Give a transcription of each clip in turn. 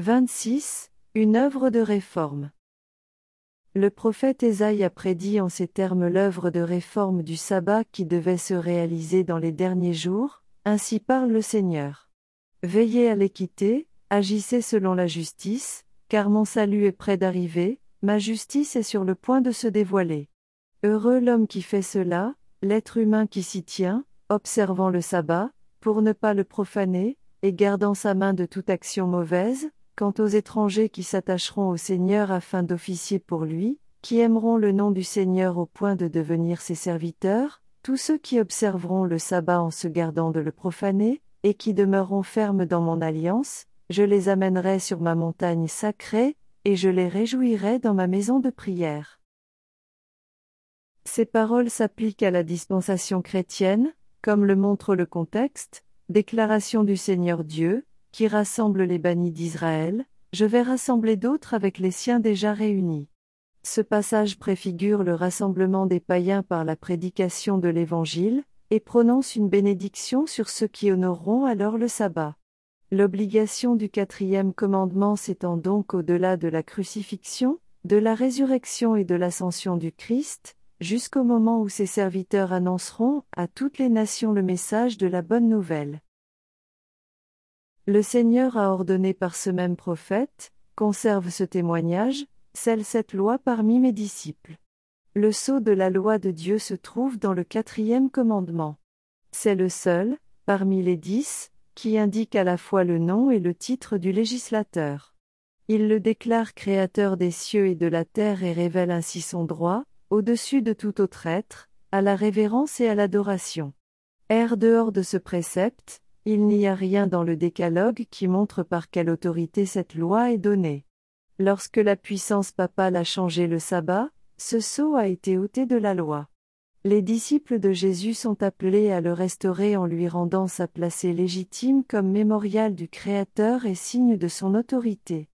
26. Une œuvre de réforme. Le prophète Ésaïe a prédit en ces termes l'œuvre de réforme du sabbat qui devait se réaliser dans les derniers jours, ainsi parle le Seigneur. Veillez à l'équité, agissez selon la justice, car mon salut est près d'arriver, ma justice est sur le point de se dévoiler. Heureux l'homme qui fait cela, l'être humain qui s'y tient, observant le sabbat, pour ne pas le profaner, et gardant sa main de toute action mauvaise, Quant aux étrangers qui s'attacheront au Seigneur afin d'officier pour lui, qui aimeront le nom du Seigneur au point de devenir ses serviteurs, tous ceux qui observeront le sabbat en se gardant de le profaner, et qui demeureront fermes dans mon alliance, je les amènerai sur ma montagne sacrée, et je les réjouirai dans ma maison de prière. Ces paroles s'appliquent à la dispensation chrétienne, comme le montre le contexte, déclaration du Seigneur Dieu, qui rassemble les bannis d'Israël, je vais rassembler d'autres avec les siens déjà réunis. Ce passage préfigure le rassemblement des païens par la prédication de l'Évangile, et prononce une bénédiction sur ceux qui honoreront alors le sabbat. L'obligation du quatrième commandement s'étend donc au-delà de la crucifixion, de la résurrection et de l'ascension du Christ, jusqu'au moment où ses serviteurs annonceront à toutes les nations le message de la bonne nouvelle. Le Seigneur a ordonné par ce même prophète, conserve ce témoignage, celle cette loi parmi mes disciples. Le sceau de la loi de Dieu se trouve dans le quatrième commandement. C'est le seul, parmi les dix, qui indique à la fois le nom et le titre du législateur. Il le déclare créateur des cieux et de la terre et révèle ainsi son droit, au-dessus de tout autre être, à la révérence et à l'adoration. Air dehors de ce précepte, il n'y a rien dans le décalogue qui montre par quelle autorité cette loi est donnée. Lorsque la puissance papale a changé le sabbat, ce sceau a été ôté de la loi. Les disciples de Jésus sont appelés à le restaurer en lui rendant sa place légitime comme mémorial du Créateur et signe de son autorité.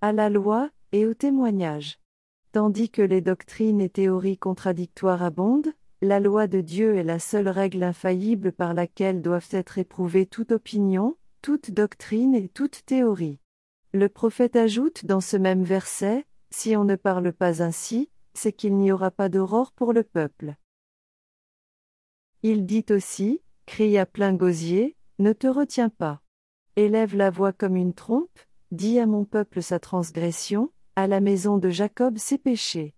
À la loi, et au témoignage. Tandis que les doctrines et théories contradictoires abondent, la loi de Dieu est la seule règle infaillible par laquelle doivent être éprouvées toute opinion, toute doctrine et toute théorie. Le prophète ajoute dans ce même verset, Si on ne parle pas ainsi, c'est qu'il n'y aura pas d'aurore pour le peuple. Il dit aussi, Crie à plein gosier, ne te retiens pas. Élève la voix comme une trompe, dis à mon peuple sa transgression, à la maison de Jacob ses péchés.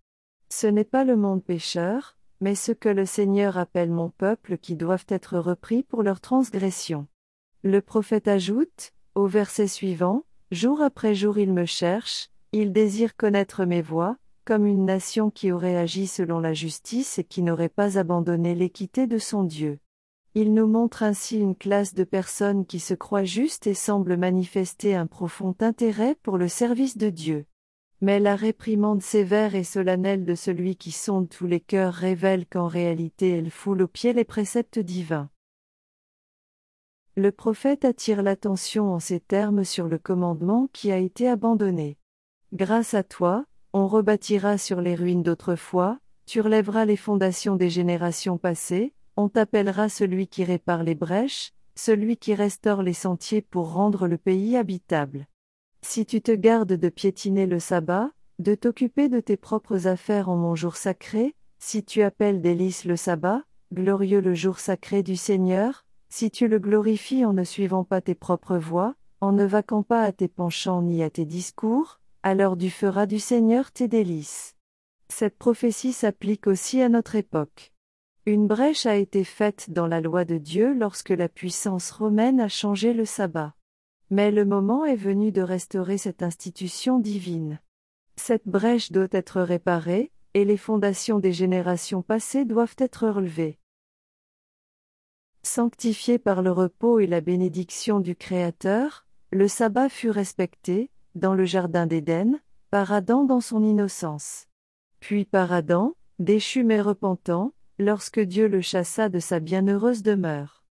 Ce n'est pas le monde pécheur, mais ce que le Seigneur appelle mon peuple qui doivent être repris pour leur transgression. Le prophète ajoute, au verset suivant, Jour après jour il me cherche, il désire connaître mes voies, comme une nation qui aurait agi selon la justice et qui n'aurait pas abandonné l'équité de son Dieu. Il nous montre ainsi une classe de personnes qui se croient justes et semblent manifester un profond intérêt pour le service de Dieu. Mais la réprimande sévère et solennelle de celui qui sonde tous les cœurs révèle qu'en réalité elle foule aux pieds les préceptes divins. Le prophète attire l'attention en ces termes sur le commandement qui a été abandonné. Grâce à toi, on rebâtira sur les ruines d'autrefois, tu relèveras les fondations des générations passées, on t'appellera celui qui répare les brèches, celui qui restaure les sentiers pour rendre le pays habitable. Si tu te gardes de piétiner le sabbat, de t'occuper de tes propres affaires en mon jour sacré, si tu appelles délice le sabbat, glorieux le jour sacré du Seigneur, si tu le glorifies en ne suivant pas tes propres voies, en ne vaquant pas à tes penchants ni à tes discours, alors tu feras du Seigneur tes délices. Cette prophétie s'applique aussi à notre époque. Une brèche a été faite dans la loi de Dieu lorsque la puissance romaine a changé le sabbat. Mais le moment est venu de restaurer cette institution divine. Cette brèche doit être réparée, et les fondations des générations passées doivent être relevées. Sanctifié par le repos et la bénédiction du Créateur, le sabbat fut respecté, dans le Jardin d'Éden, par Adam dans son innocence. Puis par Adam, déchu mais repentant, lorsque Dieu le chassa de sa bienheureuse demeure.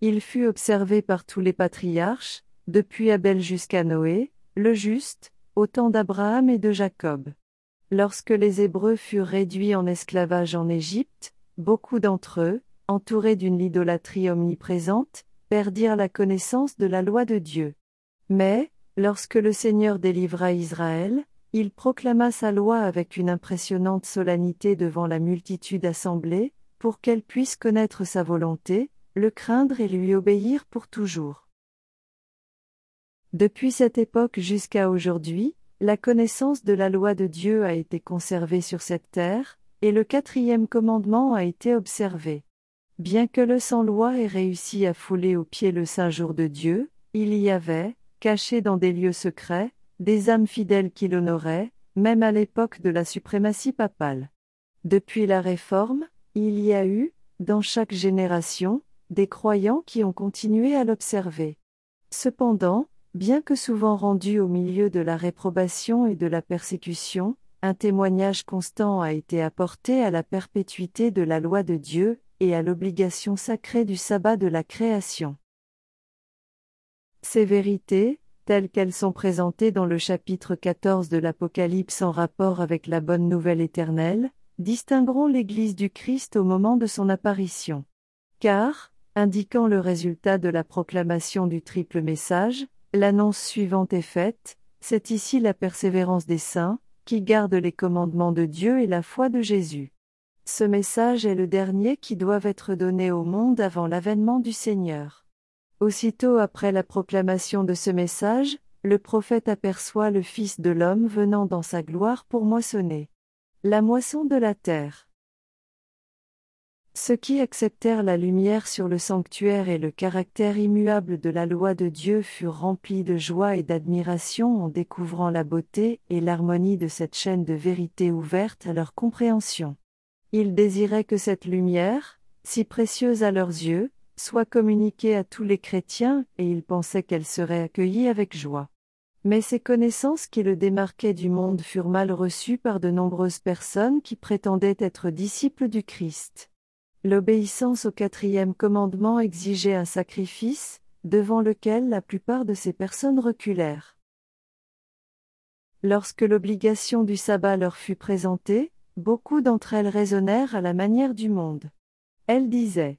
Il fut observé par tous les patriarches, depuis Abel jusqu'à Noé, le juste, au temps d'Abraham et de Jacob. Lorsque les Hébreux furent réduits en esclavage en Égypte, beaucoup d'entre eux, entourés d'une idolâtrie omniprésente, perdirent la connaissance de la loi de Dieu. Mais, lorsque le Seigneur délivra Israël, il proclama sa loi avec une impressionnante solennité devant la multitude assemblée, pour qu'elle puisse connaître sa volonté, le craindre et lui obéir pour toujours. Depuis cette époque jusqu'à aujourd'hui, la connaissance de la loi de Dieu a été conservée sur cette terre, et le quatrième commandement a été observé. Bien que le sans-loi ait réussi à fouler aux pieds le saint jour de Dieu, il y avait, cachés dans des lieux secrets, des âmes fidèles qui l'honoraient, même à l'époque de la suprématie papale. Depuis la Réforme, il y a eu, dans chaque génération, des croyants qui ont continué à l'observer. Cependant, bien que souvent rendu au milieu de la réprobation et de la persécution, un témoignage constant a été apporté à la perpétuité de la loi de Dieu et à l'obligation sacrée du sabbat de la création. Ces vérités, telles qu'elles sont présentées dans le chapitre 14 de l'Apocalypse en rapport avec la bonne nouvelle éternelle, distingueront l'Église du Christ au moment de son apparition. Car, indiquant le résultat de la proclamation du triple message, l'annonce suivante est faite, c'est ici la persévérance des saints, qui gardent les commandements de Dieu et la foi de Jésus. Ce message est le dernier qui doit être donné au monde avant l'avènement du Seigneur. Aussitôt après la proclamation de ce message, le prophète aperçoit le Fils de l'homme venant dans sa gloire pour moissonner. La moisson de la terre. Ceux qui acceptèrent la lumière sur le sanctuaire et le caractère immuable de la loi de Dieu furent remplis de joie et d'admiration en découvrant la beauté et l'harmonie de cette chaîne de vérité ouverte à leur compréhension. Ils désiraient que cette lumière, si précieuse à leurs yeux, soit communiquée à tous les chrétiens, et ils pensaient qu'elle serait accueillie avec joie. Mais ces connaissances qui le démarquaient du monde furent mal reçues par de nombreuses personnes qui prétendaient être disciples du Christ. L'obéissance au quatrième commandement exigeait un sacrifice, devant lequel la plupart de ces personnes reculèrent. Lorsque l'obligation du sabbat leur fut présentée, beaucoup d'entre elles raisonnèrent à la manière du monde. Elles disaient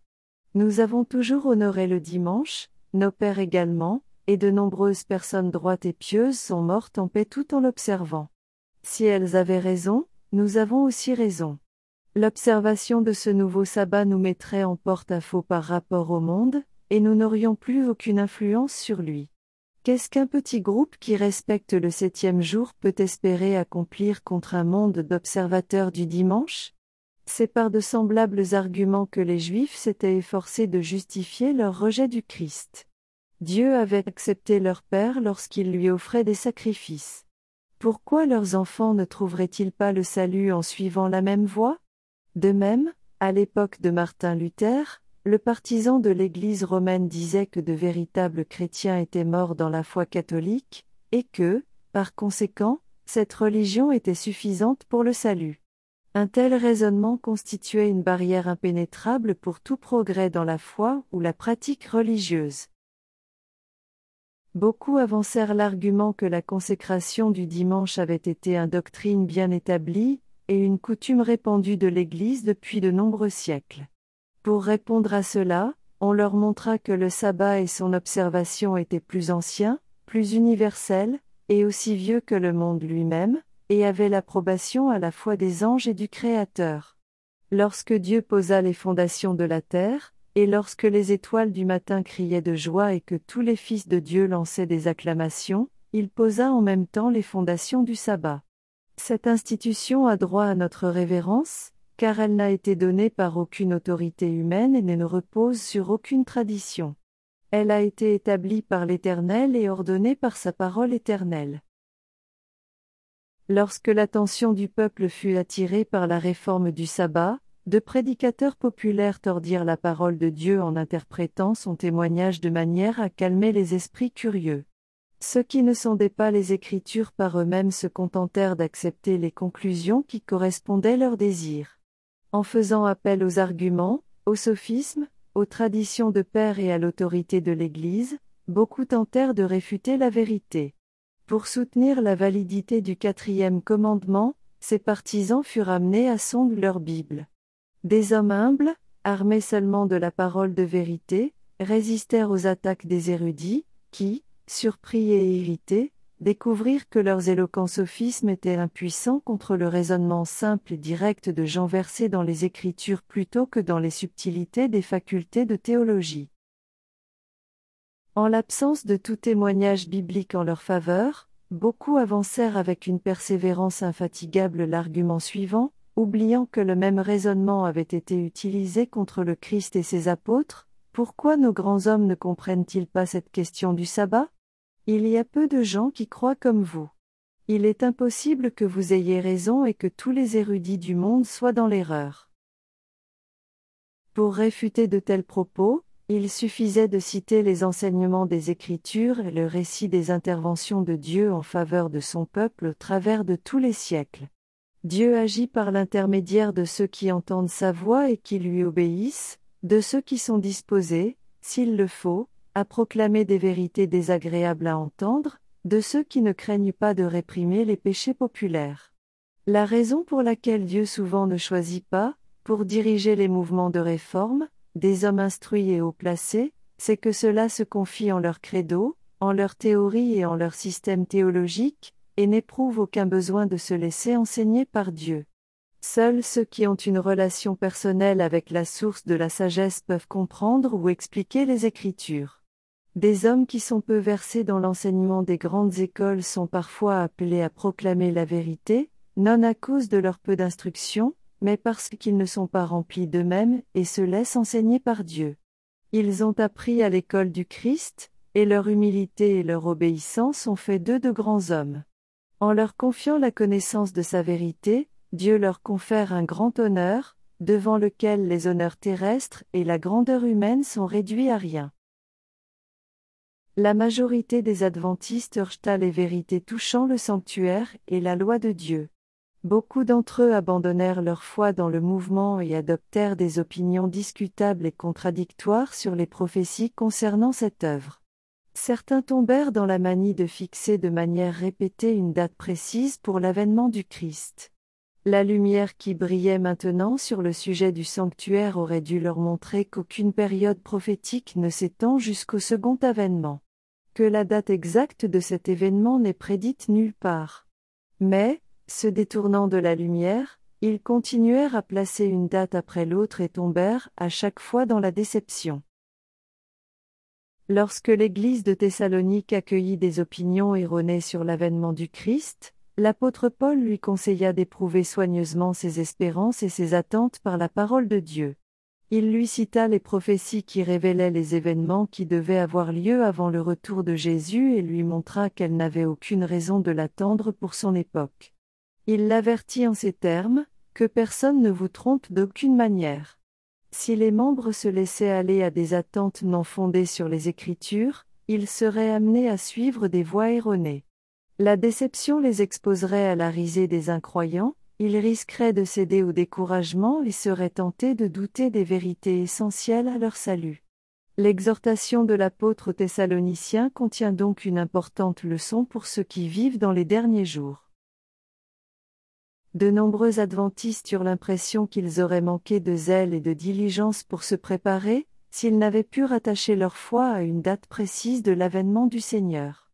Nous avons toujours honoré le dimanche, nos pères également, et de nombreuses personnes droites et pieuses sont mortes en paix tout en l'observant. Si elles avaient raison, nous avons aussi raison. L'observation de ce nouveau sabbat nous mettrait en porte-à-faux par rapport au monde, et nous n'aurions plus aucune influence sur lui. Qu'est-ce qu'un petit groupe qui respecte le septième jour peut espérer accomplir contre un monde d'observateurs du dimanche? C'est par de semblables arguments que les Juifs s'étaient efforcés de justifier leur rejet du Christ. Dieu avait accepté leur Père lorsqu'il lui offrait des sacrifices. Pourquoi leurs enfants ne trouveraient-ils pas le salut en suivant la même voie? De même, à l'époque de Martin Luther, le partisan de l'Église romaine disait que de véritables chrétiens étaient morts dans la foi catholique, et que, par conséquent, cette religion était suffisante pour le salut. Un tel raisonnement constituait une barrière impénétrable pour tout progrès dans la foi ou la pratique religieuse. Beaucoup avancèrent l'argument que la consécration du dimanche avait été une doctrine bien établie, et une coutume répandue de l'Église depuis de nombreux siècles. Pour répondre à cela, on leur montra que le sabbat et son observation étaient plus anciens, plus universels, et aussi vieux que le monde lui-même, et avaient l'approbation à la fois des anges et du Créateur. Lorsque Dieu posa les fondations de la terre, et lorsque les étoiles du matin criaient de joie et que tous les fils de Dieu lançaient des acclamations, il posa en même temps les fondations du sabbat. Cette institution a droit à notre révérence, car elle n'a été donnée par aucune autorité humaine et ne repose sur aucune tradition. Elle a été établie par l'Éternel et ordonnée par sa parole éternelle. Lorsque l'attention du peuple fut attirée par la réforme du sabbat, de prédicateurs populaires tordirent la parole de Dieu en interprétant son témoignage de manière à calmer les esprits curieux. Ceux qui ne sondaient pas les Écritures par eux-mêmes se contentèrent d'accepter les conclusions qui correspondaient leurs désirs. En faisant appel aux arguments, aux sophismes, aux traditions de père et à l'autorité de l'Église, beaucoup tentèrent de réfuter la vérité. Pour soutenir la validité du quatrième commandement, ces partisans furent amenés à sonder leur Bible. Des hommes humbles, armés seulement de la parole de vérité, résistèrent aux attaques des érudits, qui, surpris et irrités, découvrirent que leurs éloquents sophismes étaient impuissants contre le raisonnement simple et direct de Jean versé dans les Écritures plutôt que dans les subtilités des facultés de théologie. En l'absence de tout témoignage biblique en leur faveur, beaucoup avancèrent avec une persévérance infatigable l'argument suivant, oubliant que le même raisonnement avait été utilisé contre le Christ et ses apôtres, pourquoi nos grands hommes ne comprennent-ils pas cette question du sabbat? Il y a peu de gens qui croient comme vous. Il est impossible que vous ayez raison et que tous les érudits du monde soient dans l'erreur. Pour réfuter de tels propos, il suffisait de citer les enseignements des Écritures et le récit des interventions de Dieu en faveur de son peuple au travers de tous les siècles. Dieu agit par l'intermédiaire de ceux qui entendent sa voix et qui lui obéissent, de ceux qui sont disposés, s'il le faut, à proclamer des vérités désagréables à entendre, de ceux qui ne craignent pas de réprimer les péchés populaires. La raison pour laquelle Dieu souvent ne choisit pas, pour diriger les mouvements de réforme, des hommes instruits et haut placés, c'est que cela se confie en leur credo, en leur théorie et en leur système théologique, et n'éprouvent aucun besoin de se laisser enseigner par Dieu. Seuls ceux qui ont une relation personnelle avec la source de la sagesse peuvent comprendre ou expliquer les Écritures. Des hommes qui sont peu versés dans l'enseignement des grandes écoles sont parfois appelés à proclamer la vérité, non à cause de leur peu d'instruction, mais parce qu'ils ne sont pas remplis d'eux-mêmes et se laissent enseigner par Dieu. Ils ont appris à l'école du Christ, et leur humilité et leur obéissance ont fait d'eux de grands hommes. En leur confiant la connaissance de sa vérité, Dieu leur confère un grand honneur, devant lequel les honneurs terrestres et la grandeur humaine sont réduits à rien. La majorité des adventistes rejeta les vérités touchant le sanctuaire et la loi de Dieu? Beaucoup d'entre eux abandonnèrent leur foi dans le mouvement et adoptèrent des opinions discutables et contradictoires sur les prophéties concernant cette œuvre. Certains tombèrent dans la manie de fixer de manière répétée une date précise pour l'avènement du Christ. La lumière qui brillait maintenant sur le sujet du sanctuaire aurait dû leur montrer qu'aucune période prophétique ne s'étend jusqu'au second avènement. La date exacte de cet événement n'est prédite nulle part. Mais, se détournant de la lumière, ils continuèrent à placer une date après l'autre et tombèrent à chaque fois dans la déception. Lorsque l'Église de Thessalonique accueillit des opinions erronées sur l'avènement du Christ, l'apôtre Paul lui conseilla d'éprouver soigneusement ses espérances et ses attentes par la parole de Dieu. Il lui cita les prophéties qui révélaient les événements qui devaient avoir lieu avant le retour de Jésus et lui montra qu'elle n'avait aucune raison de l'attendre pour son époque. Il l'avertit en ces termes, que personne ne vous trompe d'aucune manière. Si les membres se laissaient aller à des attentes non fondées sur les Écritures, ils seraient amenés à suivre des voies erronées. La déception les exposerait à la risée des incroyants, ils risqueraient de céder au découragement et seraient tentés de douter des vérités essentielles à leur salut. L'exhortation de l'apôtre aux Thessaloniciens contient donc une importante leçon pour ceux qui vivent dans les derniers jours. De nombreux adventistes eurent l'impression qu'ils auraient manqué de zèle et de diligence pour se préparer, s'ils n'avaient pu rattacher leur foi à une date précise de l'avènement du Seigneur.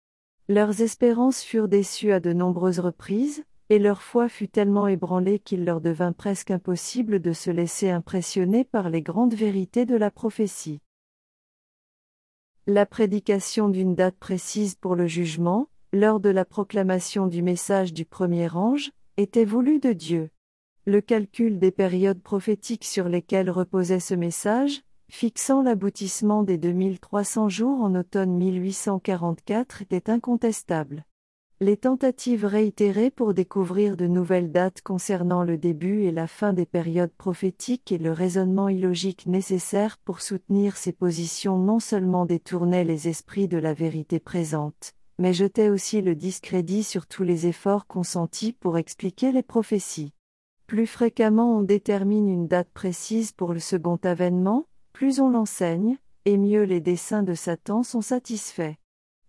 Leurs espérances furent déçues à de nombreuses reprises, et leur foi fut tellement ébranlée qu'il leur devint presque impossible de se laisser impressionner par les grandes vérités de la prophétie. La prédication d'une date précise pour le jugement, lors de la proclamation du message du premier ange, était voulu de Dieu. Le calcul des périodes prophétiques sur lesquelles reposait ce message, fixant l'aboutissement des 2300 jours en automne 1844 était incontestable. Les tentatives réitérées pour découvrir de nouvelles dates concernant le début et la fin des périodes prophétiques et le raisonnement illogique nécessaire pour soutenir ces positions non seulement détournaient les esprits de la vérité présente, mais jetait aussi le discrédit sur tous les efforts consentis pour expliquer les prophéties. Plus fréquemment on détermine une date précise pour le second avènement, plus on l'enseigne, et mieux les desseins de Satan sont satisfaits.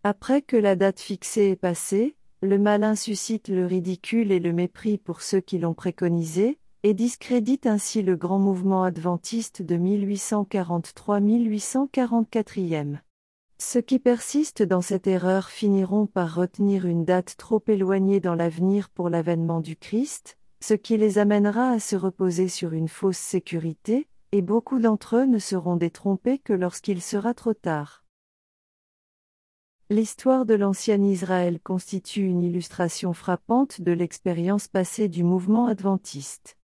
Après que la date fixée est passée, le malin suscite le ridicule et le mépris pour ceux qui l'ont préconisé, et discrédite ainsi le grand mouvement adventiste de 1843-1844. Ceux qui persistent dans cette erreur finiront par retenir une date trop éloignée dans l'avenir pour l'avènement du Christ, ce qui les amènera à se reposer sur une fausse sécurité, et beaucoup d'entre eux ne seront détrompés que lorsqu'il sera trop tard. L'histoire de l'ancien Israël constitue une illustration frappante de l'expérience passée du mouvement adventiste.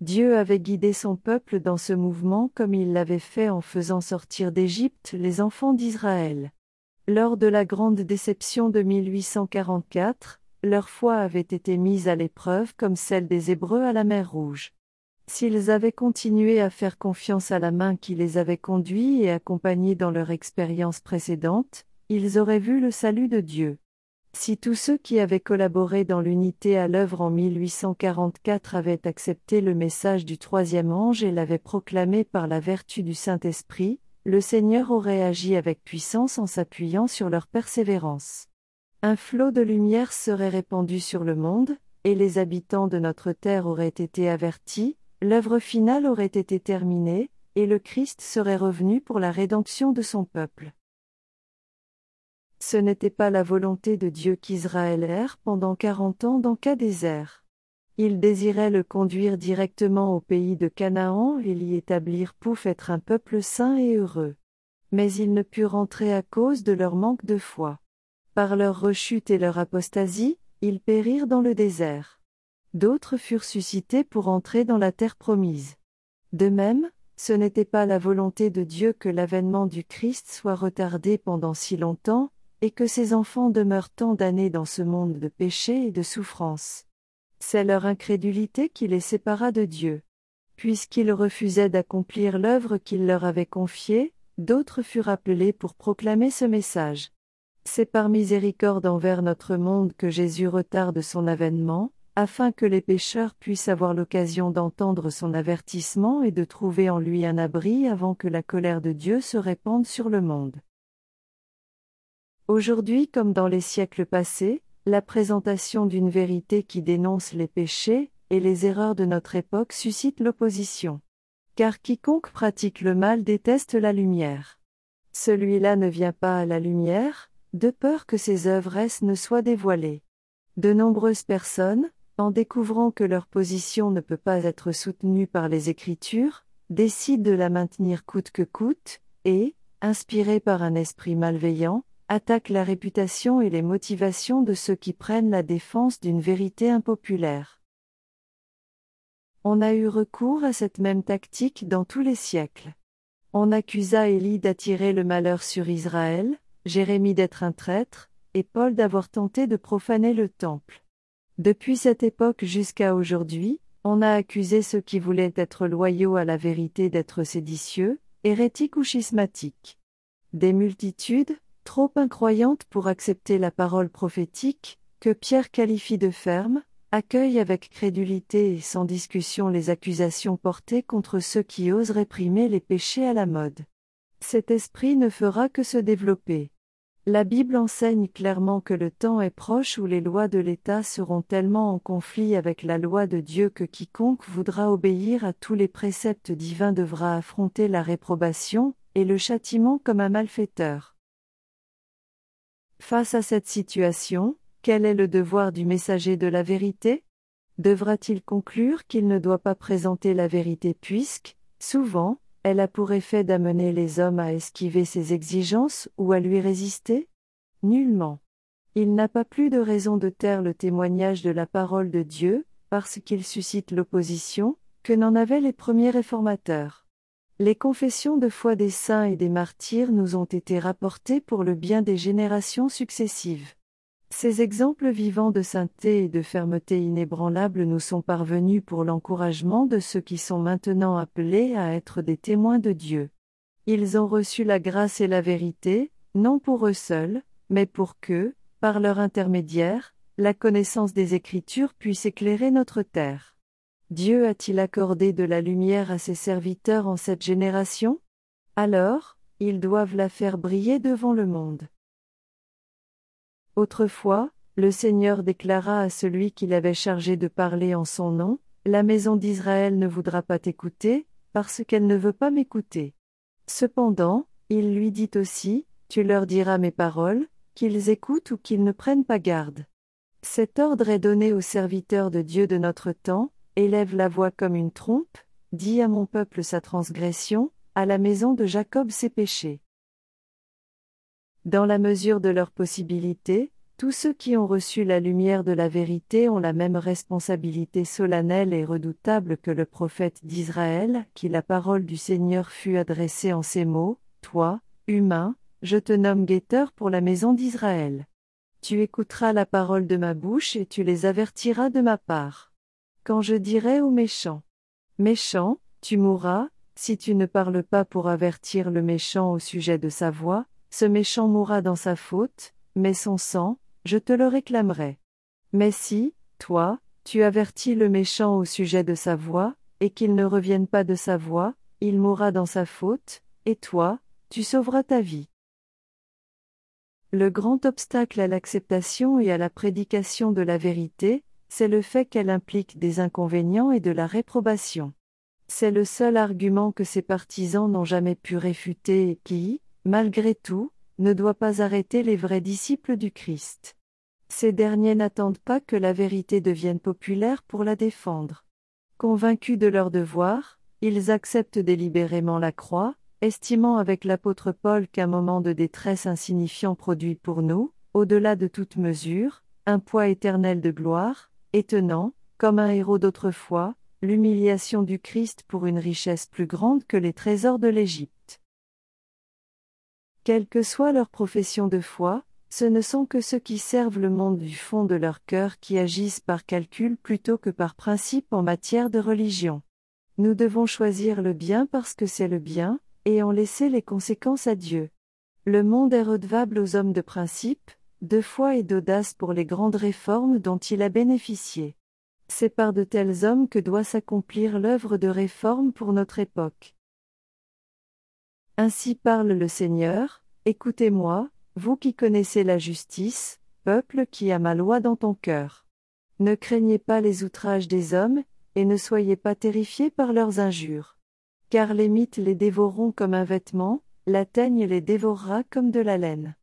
Dieu avait guidé son peuple dans ce mouvement comme il l'avait fait en faisant sortir d'Égypte les enfants d'Israël. Lors de la grande déception de 1844, leur foi avait été mise à l'épreuve comme celle des Hébreux à la mer Rouge. S'ils avaient continué à faire confiance à la main qui les avait conduits et accompagnés dans leur expérience précédente, ils auraient vu le salut de Dieu. Si tous ceux qui avaient collaboré dans l'unité à l'œuvre en 1844 avaient accepté le message du troisième ange et l'avaient proclamé par la vertu du Saint-Esprit, le Seigneur aurait agi avec puissance en s'appuyant sur leur persévérance. Un flot de lumière serait répandu sur le monde, et les habitants de notre terre auraient été avertis, l'œuvre finale aurait été terminée, et le Christ serait revenu pour la rédemption de son peuple. Ce n'était pas la volonté de Dieu qu'Israël erre pendant quarante ans dans cas désert. Il désirait le conduire directement au pays de Canaan et l'y établir pour être un peuple saint et heureux. Mais il ne put rentrer à cause de leur manque de foi. Par leur rechute et leur apostasie, ils périrent dans le désert. D'autres furent suscités pour entrer dans la terre promise. De même, ce n'était pas la volonté de Dieu que l'avènement du Christ soit retardé pendant si longtemps, et que ses enfants demeurent tant d'années dans ce monde de péché et de souffrance. C'est leur incrédulité qui les sépara de Dieu. Puisqu'ils refusaient d'accomplir l'œuvre qu'il leur avait confiée, d'autres furent appelés pour proclamer ce message. C'est par miséricorde envers notre monde que Jésus retarde son avènement, afin que les pécheurs puissent avoir l'occasion d'entendre son avertissement et de trouver en lui un abri avant que la colère de Dieu se répande sur le monde. Aujourd'hui comme dans les siècles passés, la présentation d'une vérité qui dénonce les péchés et les erreurs de notre époque suscite l'opposition. Car quiconque pratique le mal déteste la lumière. Celui-là ne vient pas à la lumière, de peur que ses œuvres ne soient dévoilées. De nombreuses personnes, en découvrant que leur position ne peut pas être soutenue par les Écritures, décident de la maintenir coûte que coûte, et, inspirées par un esprit malveillant, attaque la réputation et les motivations de ceux qui prennent la défense d'une vérité impopulaire. On a eu recours à cette même tactique dans tous les siècles. On accusa Élie d'attirer le malheur sur Israël, Jérémie d'être un traître, et Paul d'avoir tenté de profaner le temple. Depuis cette époque jusqu'à aujourd'hui, on a accusé ceux qui voulaient être loyaux à la vérité d'être séditieux, hérétiques ou schismatiques. Des multitudes, trop incroyante pour accepter la parole prophétique, que Pierre qualifie de ferme, accueille avec crédulité et sans discussion les accusations portées contre ceux qui osent réprimer les péchés à la mode. Cet esprit ne fera que se développer. La Bible enseigne clairement que le temps est proche où les lois de l'État seront tellement en conflit avec la loi de Dieu que quiconque voudra obéir à tous les préceptes divins devra affronter la réprobation, et le châtiment comme un malfaiteur. Face à cette situation, quel est le devoir du messager de la vérité? Devra-t-il conclure qu'il ne doit pas présenter la vérité puisque, souvent, elle a pour effet d'amener les hommes à esquiver ses exigences ou à lui résister? Nullement. Il n'a pas plus de raison de taire le témoignage de la parole de Dieu, parce qu'il suscite l'opposition, que n'en avaient les premiers réformateurs. Les confessions de foi des saints et des martyrs nous ont été rapportées pour le bien des générations successives. Ces exemples vivants de sainteté et de fermeté inébranlable nous sont parvenus pour l'encouragement de ceux qui sont maintenant appelés à être des témoins de Dieu. Ils ont reçu la grâce et la vérité, non pour eux seuls, mais pour que, par leur intermédiaire, la connaissance des Écritures puisse éclairer notre terre. Dieu a-t-il accordé de la lumière à ses serviteurs en cette génération? Alors, ils doivent la faire briller devant le monde. Autrefois, le Seigneur déclara à celui qu'il avait chargé de parler en son nom, La maison d'Israël ne voudra pas t'écouter, parce qu'elle ne veut pas m'écouter. Cependant, il lui dit aussi, tu leur diras mes paroles, qu'ils écoutent ou qu'ils ne prennent pas garde. Cet ordre est donné aux serviteurs de Dieu de notre temps, élève la voix comme une trompe, dit à mon peuple sa transgression, à la maison de Jacob ses péchés. Dans la mesure de leurs possibilités, tous ceux qui ont reçu la lumière de la vérité ont la même responsabilité solennelle et redoutable que le prophète d'Israël, qui la parole du Seigneur fut adressée en ces mots, Toi, humain, je te nomme guetteur pour la maison d'Israël. Tu écouteras la parole de ma bouche et tu les avertiras de ma part. Quand je dirai aux méchants, Méchant, tu mourras, si tu ne parles pas pour avertir le méchant au sujet de sa voix, ce méchant mourra dans sa faute, mais son sang, je te le réclamerai. Mais si, toi, tu avertis le méchant au sujet de sa voix, et qu'il ne revienne pas de sa voix, il mourra dans sa faute, et toi, tu sauveras ta vie. Le grand obstacle à l'acceptation et à la prédication de la vérité, c'est le fait qu'elle implique des inconvénients et de la réprobation. C'est le seul argument que ses partisans n'ont jamais pu réfuter et qui, malgré tout, ne doit pas arrêter les vrais disciples du Christ. Ces derniers n'attendent pas que la vérité devienne populaire pour la défendre. Convaincus de leur devoir, ils acceptent délibérément la croix, estimant avec l'apôtre Paul qu'un moment de détresse insignifiant produit pour nous, au-delà de toute mesure, un poids éternel de gloire, étonnant, comme un héros d'autrefois, l'humiliation du Christ pour une richesse plus grande que les trésors de l'Égypte. Quelle que soit leur profession de foi, ce ne sont que ceux qui servent le monde du fond de leur cœur qui agissent par calcul plutôt que par principe en matière de religion. Nous devons choisir le bien parce que c'est le bien, et en laisser les conséquences à Dieu. Le monde est redevable aux hommes de principe, de foi et d'audace pour les grandes réformes dont il a bénéficié. C'est par de tels hommes que doit s'accomplir l'œuvre de réforme pour notre époque. Ainsi parle le Seigneur, écoutez-moi, vous qui connaissez la justice, peuple qui a ma loi dans ton cœur. Ne craignez pas les outrages des hommes, et ne soyez pas terrifiés par leurs injures. Car les mythes les dévoreront comme un vêtement, la teigne les dévorera comme de la laine.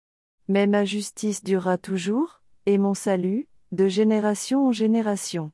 Mais ma justice durera toujours, et mon salut, de génération en génération.